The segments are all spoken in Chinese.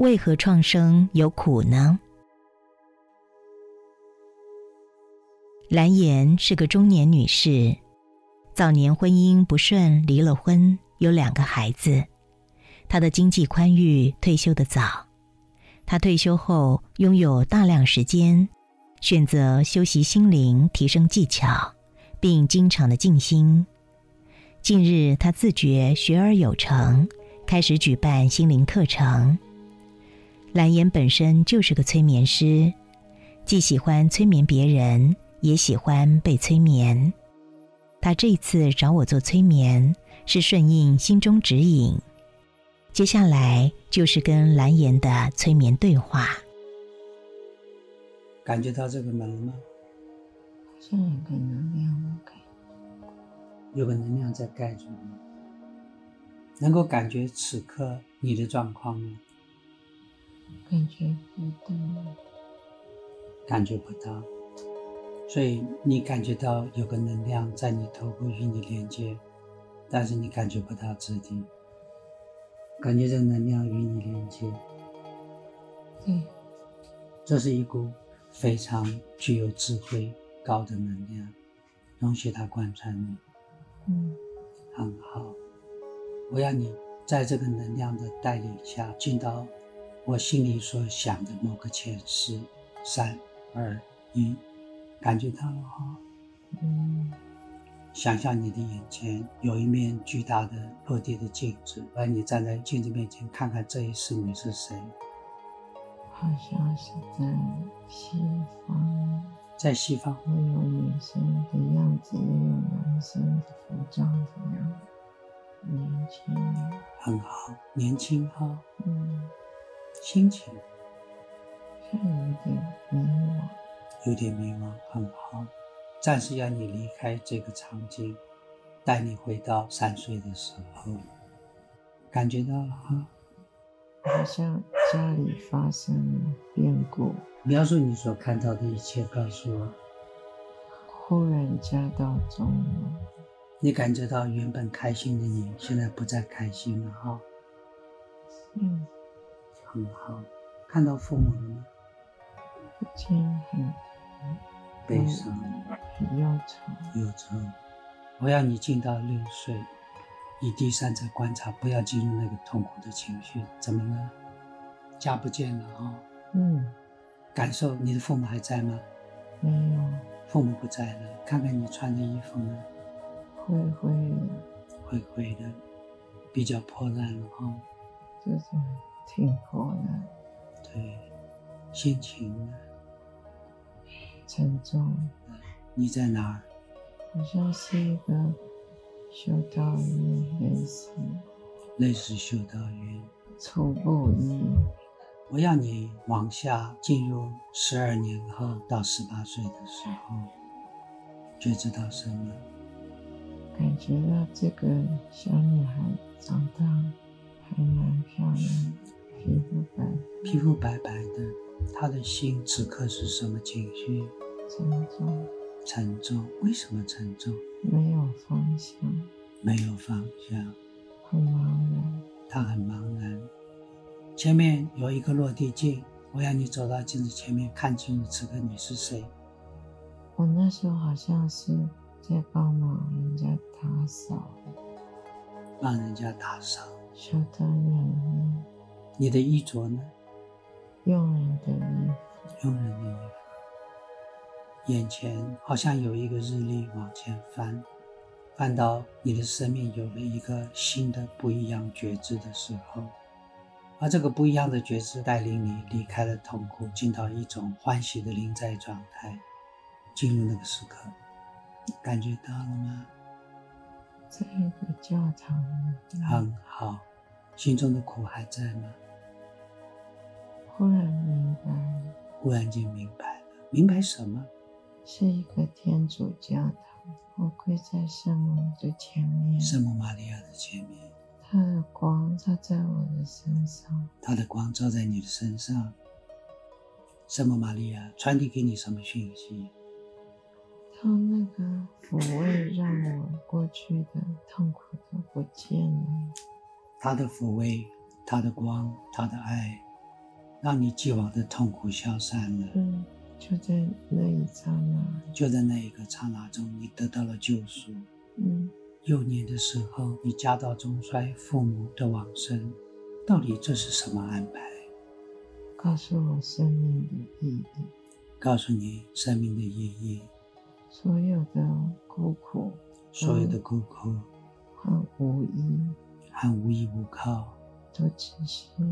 为何创生有苦呢？蓝颜是个中年女士，早年婚姻不顺，离了婚，有两个孩子。她的经济宽裕，退休的早。她退休后拥有大量时间，选择修习心灵，提升技巧，并经常的静心。近日，她自觉学而有成，开始举办心灵课程。蓝颜本身就是个催眠师，既喜欢催眠别人。也喜欢被催眠。他这次找我做催眠，是顺应心中指引。接下来就是跟蓝颜的催眠对话。感觉到这个门吗？像有个能量盖，有个能量在盖住你。能够感觉此刻你的状况吗？感觉不到。感觉不到。所以你感觉到有个能量在你头部与你连接，但是你感觉不到自己，感觉这能量与你连接。对，这是一股非常具有智慧高的能量，容许它贯穿你。嗯，很好。我要你在这个能量的带领下，进到我心里所想的某个前世。三、二、一。感觉到了哈，嗯，想象你的眼前有一面巨大的落地的镜子，而你站在镜子面前，看看这一世你是谁？好像是在西方，在西方会有女生的样子，也有男生的服装，这样年轻，很好，年轻哈，嗯，心情像有点迷茫。有点迷茫，很好。暂时要你离开这个场景，带你回到三岁的时候，感觉到了哈，好像家里发生了变故。描述你所看到的一切，告诉我。忽然家道中落。你感觉到原本开心的你，现在不再开心了哈。嗯，很好。看到父母了吗？父亲很。悲伤，忧愁，忧愁。我要你进到六岁，以第三者观察，不要进入那个痛苦的情绪。怎么了？家不见了啊？嗯。感受你的父母还在吗？没有。父母不在了。看看你穿的衣服呢？灰灰的。灰灰的，比较破烂了哈。就是挺破烂。对，心情呢？沉重。你在哪儿？好像是一个修道院，类似。类似修道院。初步一。我要你往下进入十二年后到十八岁的时候，觉知到什么？感觉到这个小女孩长大还蛮漂亮，皮肤白，皮肤白白的。他的心此刻是什么情绪？沉重。沉重。为什么沉重？没有方向。没有方向。很茫然。他很茫然。前面有一个落地镜，我要你走到镜子前面，看清楚此刻你是谁。我那时候好像是在帮忙人家打扫。帮人家打扫。修道院。你的衣着呢？佣人的衣服，佣人的衣服。眼前好像有一个日历往前翻，翻到你的生命有了一个新的不一样觉知的时候，而这个不一样的觉知带领你离开了痛苦，进到一种欢喜的临在状态，进入那个时刻，感觉到了吗？在一个教堂。很好，心中的苦还在吗？忽然明白，忽然间明白了，明白什么？是一个天主教堂，我跪在圣母的前面，圣母玛利亚的前面，她的光照在我的身上，她的光照在你的身上。圣母玛利亚传递给你什么讯息？她那个抚慰，让我过去的痛苦都不见了。她的抚慰，她的光，她的爱。让你既往的痛苦消散了。嗯，就在那一刹那，就在那一个刹那中，你得到了救赎。嗯，幼年的时候，你家道中衰，父母的往生，到底这是什么安排？告诉我生命的意义，告诉你生命的意义，所有的孤苦所有的孤苦和无依，和无依无靠，都只是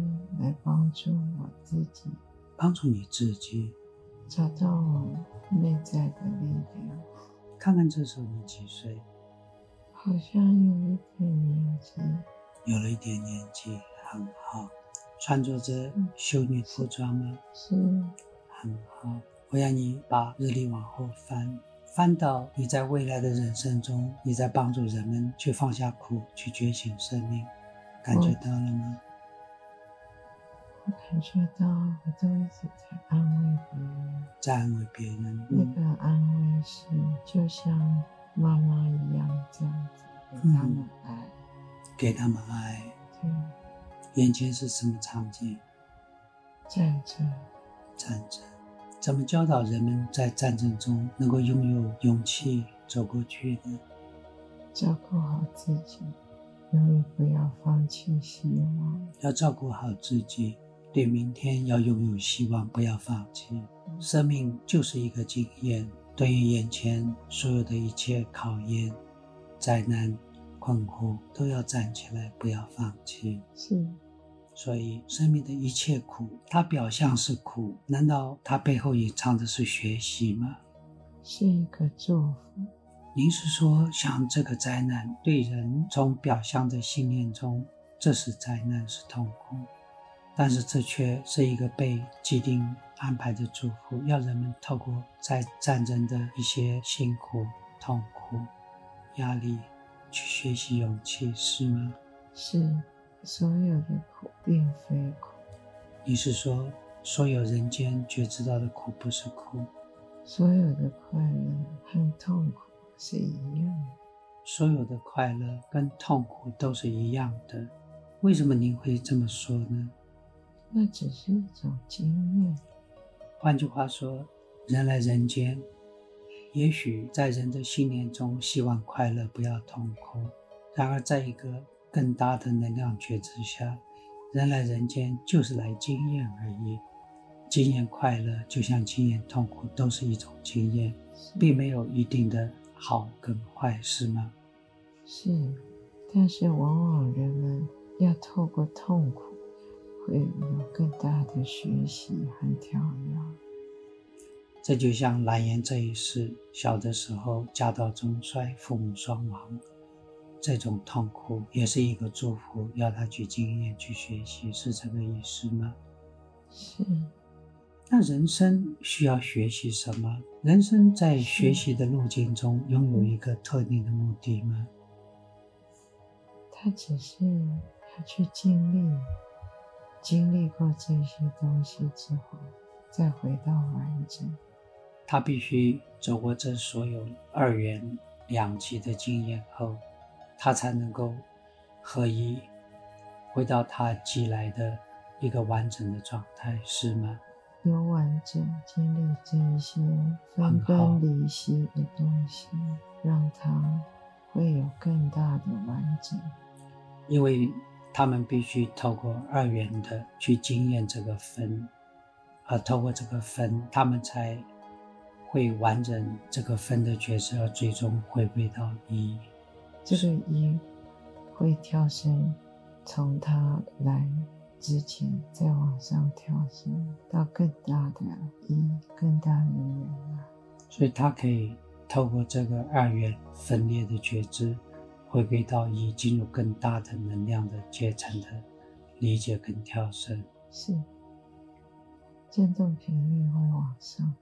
来帮助我自己，帮助你自己。找到我内在的力量。看看这时候你几岁？好像有一点年纪，有了一点年纪，很好。穿着着修女服装吗？是很好。我要你把日历往后翻，翻到你在未来的人生中，你在帮助人们去放下苦，去觉醒生命，感觉到了吗？我感觉到我都一直在安慰别人，在安慰别人。那嗯，个安慰是就像妈妈一样这样子给他们爱，给他们爱。对，眼前是什么场景？战争战争。怎么教导人们在战争中能够拥有勇气走过去呢？照顾好自己，永远不要放弃希望。要照顾好自己，对明天要拥有希望，不要放弃。生命就是一个经验，对于眼前所有的一切考验、灾难、困惑，都要站起来，不要放弃。是所以，生命的一切苦，它表象是苦，难道它背后隐藏的是学习吗？是一个祝福，您是说，像这个灾难对人从表象的信念中，这是灾难，是痛苦，但是这却是一个被既定安排的祝福，要人们透过在战争的一些辛苦、痛苦、压力，去学习勇气，是吗？是所有的苦并非苦，你是说，所有人间觉知到的苦不是苦，所有的快乐和痛苦是一样。所有的快乐跟痛苦都是一样的。为什么您会这么说呢？那只是一种经验，换句话说，人来人间，也许在人的信念中希望快乐，不要痛苦。然而，在一个更大的能量觉知下，人来人间就是来经验而已。经验快乐，就像经验痛苦，都是一种经验，并没有一定的好跟坏，是吗？是，但是往往人们要透过痛苦，会有更大的学习和调养。这就像蓝颜这一世，小的时候家道中衰，父母双亡，这种痛苦也是一个祝福，要他去经验、去学习，是这个意思吗？是，那人生需要学习什么？人生在学习的路径中拥有一个特定的目的吗？他只是要去经历，经历过这些东西之后，再回到完整。他必须走过这所有二元两极的经验后，他才能够合一，回到他寄来的一个完整的状态，是吗？有完整经历这一些分崩离析的东西，让他会有更大的完整。因为他们必须透过二元的去经验这个分，而透过这个分，他们才会完整这个分的角色，而最终回归到一。这个一会跳升，从他来之前再往上跳升到更大的一，更大的圆满。所以他可以透过这个二元分裂的觉知，回归到一，进入更大的能量的阶层的理解跟跳升。是，振动频率会往上。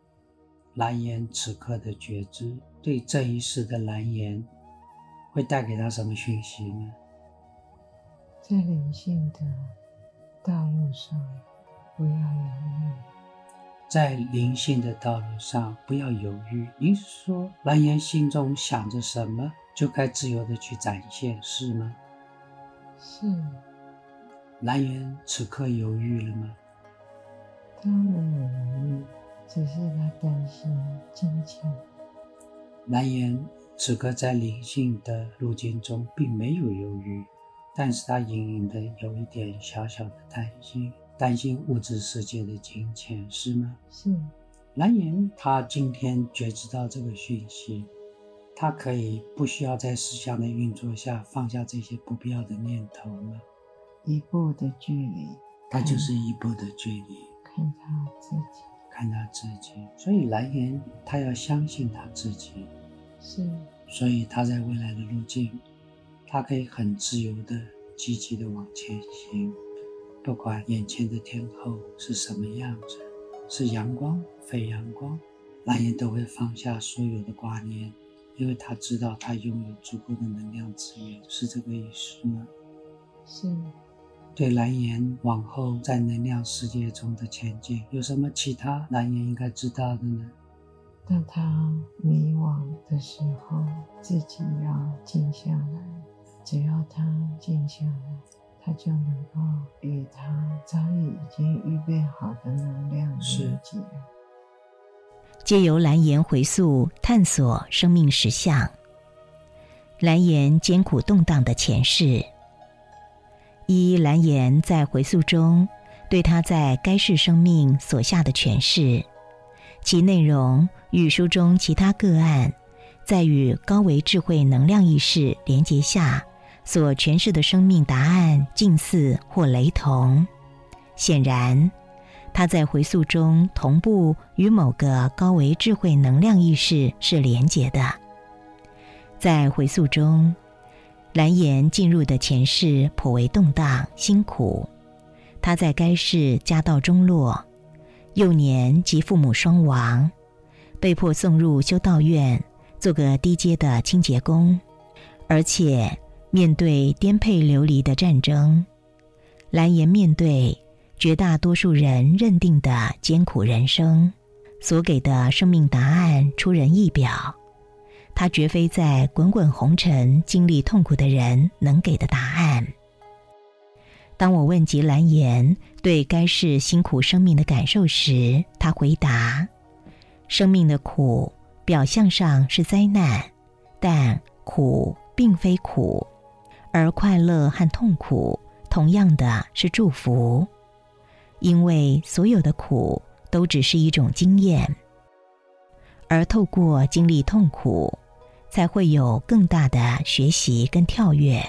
蓝颜此刻的觉知，对这一世的蓝颜，会带给他什么讯息呢？在灵性的道路上，不要犹豫。在灵性的道路上，不要犹豫。您是说，蓝颜心中想着什么，就该自由的去展现，是吗？是，蓝颜此刻犹豫了吗？他没有犹豫，只是他担心金钱。蓝颜此刻在灵性的路径中并没有犹豫，但是他隐隐的有一点小小的担心，担心物质世界的金钱，是吗？是。蓝颜他今天觉知到这个讯息，他可以不需要在思想的运作下放下这些不必要的念头吗？一步的距离，他就是一步的距离，看他自己，看他自己。所以蓝颜他要相信他自己。是，所以他在未来的路径，他可以很自由的、积极的往前行，不管眼前的天候是什么样子，是阳光、非阳光，蓝颜都会放下所有的挂念，因为他知道他拥有足够的能量资源，是这个意思吗？是。对蓝颜往后在能量世界中的前进，有什么其他蓝颜应该知道的呢？当他迷惘的时候，自己要静下来。只要他静下来，他就能够与他早已已经预备好的能量连接。借由蓝颜回溯探索生命实相，蓝颜艰苦动荡的前世。一蓝颜在回溯中对他在该世生命所下的诠释。其内容与书中其他个案，在与高维智慧能量意识连接下所诠释的生命答案近似或雷同。显然，他在回溯中同步与某个高维智慧能量意识是连结的。在回溯中，蓝颜进入的前世颇为动荡辛苦，他在该世家道中落。幼年及父母双亡，被迫送入修道院做个低阶的清洁工，而且面对颠沛流离的战争，蓝颜面对绝大多数人认定的艰苦人生，所给的生命答案出人意表。他绝非在滚滚红尘经历痛苦的人能给的答案。当我问及蓝颜对该世辛苦生命的感受时，他回答：“生命的苦表象上是灾难，但苦并非苦，而快乐和痛苦同样的是祝福，因为所有的苦都只是一种经验，而透过经历痛苦，才会有更大的学习跟跳跃。”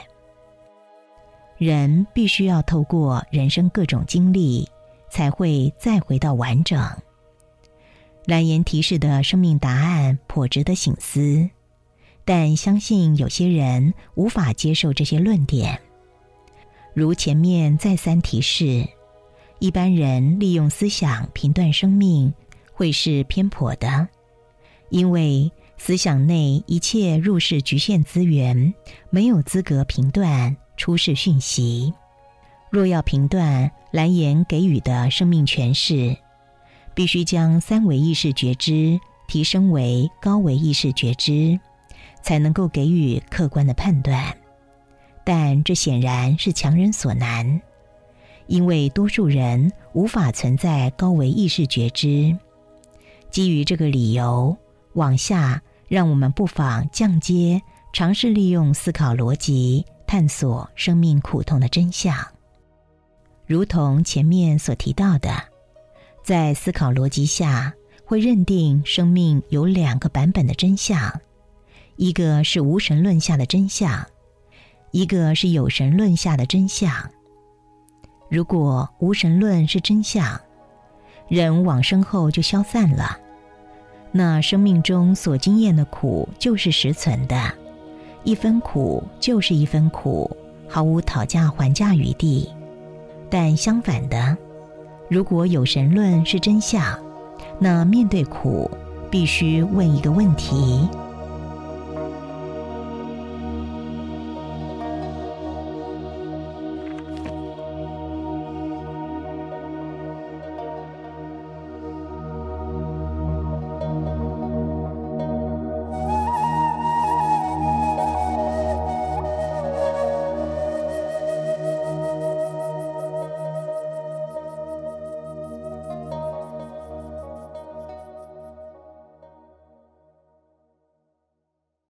人必须要透过人生各种经历，才会再回到完整。蓝颜提示的生命答案颇值得醒思，但相信有些人无法接受这些论点。如前面再三提示，一般人利用思想评断生命会是偏颇的，因为思想内一切入世局限资源，没有资格评断。出世讯息，若要评断蓝颜给予的生命诠释，必须将三维意识觉知提升为高维意识觉知，才能够给予客观的判断。但这显然是强人所难，因为多数人无法存在高维意识觉知。基于这个理由，往下让我们不妨降阶，尝试利用思考逻辑。探索生命苦痛的真相，如同前面所提到的，在思考逻辑下，会认定生命有两个版本的真相：一个是无神论下的真相，一个是有神论下的真相。如果无神论是真相，人往生后就消散了，那生命中所经验的苦就是实存的。一分苦就是一分苦，毫无讨价还价余地。但相反的，如果有神论是真相，那面对苦，必须问一个问题。